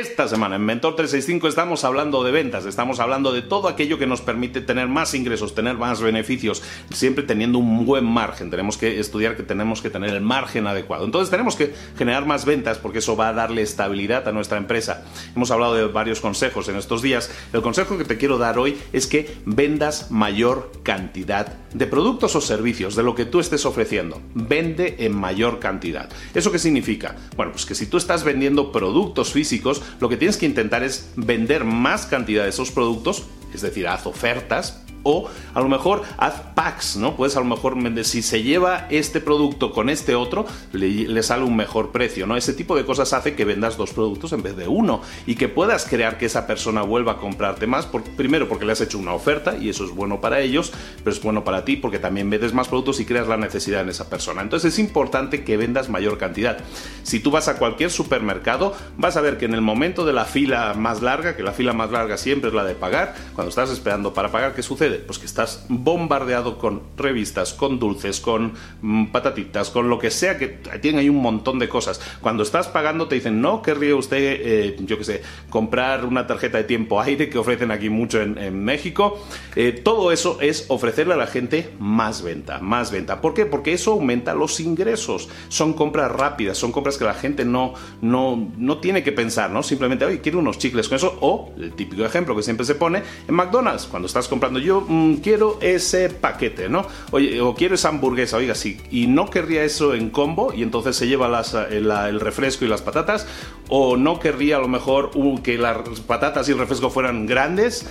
Esta semana en Mentor 365 estamos hablando de ventas, estamos hablando de todo aquello que nos permite tener más ingresos, tener más beneficios, siempre teniendo un buen margen. Tenemos que estudiar que tenemos que tener el margen adecuado. Entonces tenemos que generar más ventas porque eso va a darle estabilidad a nuestra empresa. Hemos hablado de varios consejos en estos días. El consejo que te quiero dar hoy es que vendas mayor cantidad de productos o servicios de lo que tú estés ofreciendo. Vende en mayor cantidad. ¿Eso qué significa? Bueno, pues que si tú estás vendiendo productos físicos, lo que tienes que intentar es vender más cantidad de esos productos, es decir, haz ofertas o a lo mejor haz packs, ¿no? Puedes a lo mejor si se lleva este producto con este otro, le, sale un mejor precio, ¿no? Ese tipo de cosas hace que vendas dos productos en vez de uno y que puedas crear que esa persona vuelva a comprarte más, primero porque le has hecho una oferta y eso es bueno para ellos, pero es bueno para ti porque también vendes más productos y creas la necesidad en esa persona. Entonces es importante que vendas mayor cantidad. Si tú vas a cualquier supermercado, vas a ver que en el momento de la fila más larga, que la fila más larga siempre es la de pagar, cuando estás esperando para pagar, ¿qué sucede? Pues que estás bombardeado con revistas, con dulces, con mm, patatitas, con lo que sea que tienen ahí un montón de cosas. Cuando estás pagando te dicen, no querría usted, eh, yo qué sé, comprar una tarjeta de tiempo aire que ofrecen aquí mucho en, México. Eh, todo eso es ofrecerle a la gente más venta, más venta. ¿Por qué? Porque eso aumenta los ingresos. Son compras rápidas, son compras que la gente no, no, no tiene que pensar, ¿no? Simplemente, oye, quiero unos chicles con eso. O el típico ejemplo que siempre se pone en McDonald's, cuando estás comprando yo Mm, quiero ese paquete, ¿no? O quiero esa hamburguesa, oiga, sí, y no querría eso en combo y entonces se lleva el, refresco y las patatas, o no querría a lo mejor que las patatas y el refresco fueran grandes.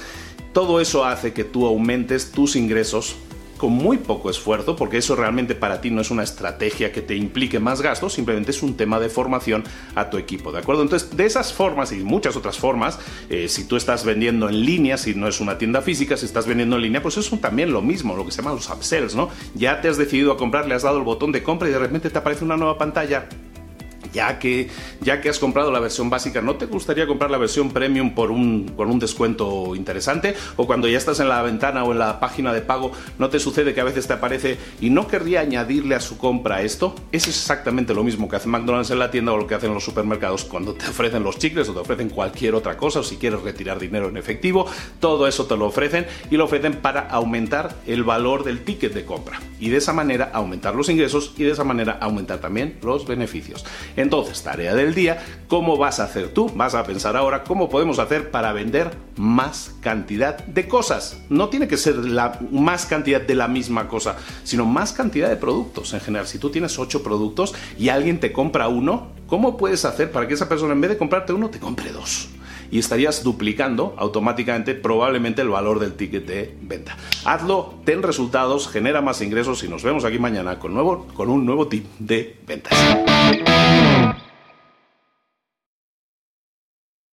Todo eso hace que tú aumentes tus ingresos con muy poco esfuerzo, porque eso realmente para ti no es una estrategia que te implique más gastos, simplemente es un tema de formación a tu equipo, ¿de acuerdo? Entonces, de esas formas y muchas otras formas, eh, si tú estás vendiendo en línea, si no es una tienda física, si estás vendiendo en línea, pues es también lo mismo, lo que se llama los upsells, ¿no? Ya te has decidido a comprar, le has dado el botón de compra y de repente te aparece una nueva pantalla ya que, ya que has comprado la versión básica, ¿no te gustaría comprar la versión premium por un, por un descuento interesante? O cuando ya estás en la ventana o en la página de pago, ¿no te sucede que a veces te aparece y no querría añadirle a su compra esto? Es exactamente lo mismo que hace McDonald's en la tienda o lo que hacen los supermercados cuando te ofrecen los chicles o te ofrecen cualquier otra cosa o si quieres retirar dinero en efectivo, todo eso te lo ofrecen y lo ofrecen para aumentar el valor del ticket de compra y de esa manera aumentar los ingresos y de esa manera aumentar también los beneficios. Entonces, tarea del día, ¿cómo vas a hacer tú? Vas a pensar ahora cómo podemos hacer para vender más cantidad de cosas. No tiene que ser la más cantidad de la misma cosa, sino más cantidad de productos en general. Si tú tienes 8 productos y alguien te compra uno, ¿cómo puedes hacer para que esa persona en vez de comprarte uno te compre dos? Y estarías duplicando automáticamente probablemente el valor del ticket de venta. Hazlo, ten resultados, genera más ingresos y nos vemos aquí mañana con, nuevo, con un nuevo tip de ventas.